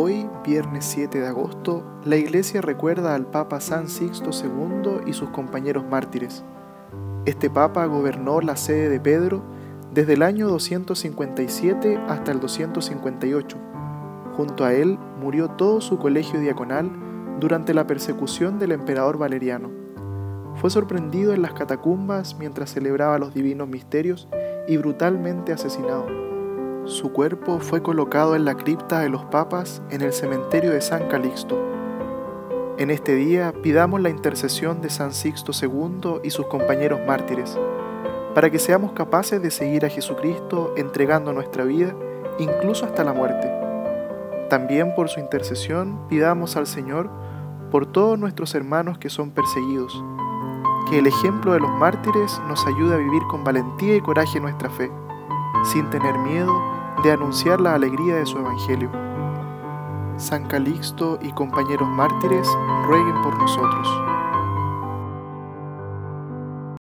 Hoy, viernes 7 de agosto, la Iglesia recuerda al Papa San Sixto II y sus compañeros mártires. Este Papa gobernó la sede de Pedro desde el año 257 hasta el 258. Junto a él murió todo su colegio diaconal durante la persecución del emperador Valeriano. Fue sorprendido en las catacumbas mientras celebraba los divinos misterios y brutalmente asesinado. Su cuerpo fue colocado en la cripta de los papas en el cementerio de San Calixto. En este día pidamos la intercesión de San Sixto II y sus compañeros mártires, para que seamos capaces de seguir a Jesucristo entregando nuestra vida incluso hasta la muerte. También por su intercesión pidamos al Señor por todos nuestros hermanos que son perseguidos, que el ejemplo de los mártires nos ayude a vivir con valentía y coraje nuestra fe, sin tener miedo de anunciar la alegría de su Evangelio. San Calixto y compañeros mártires, rueguen por nosotros.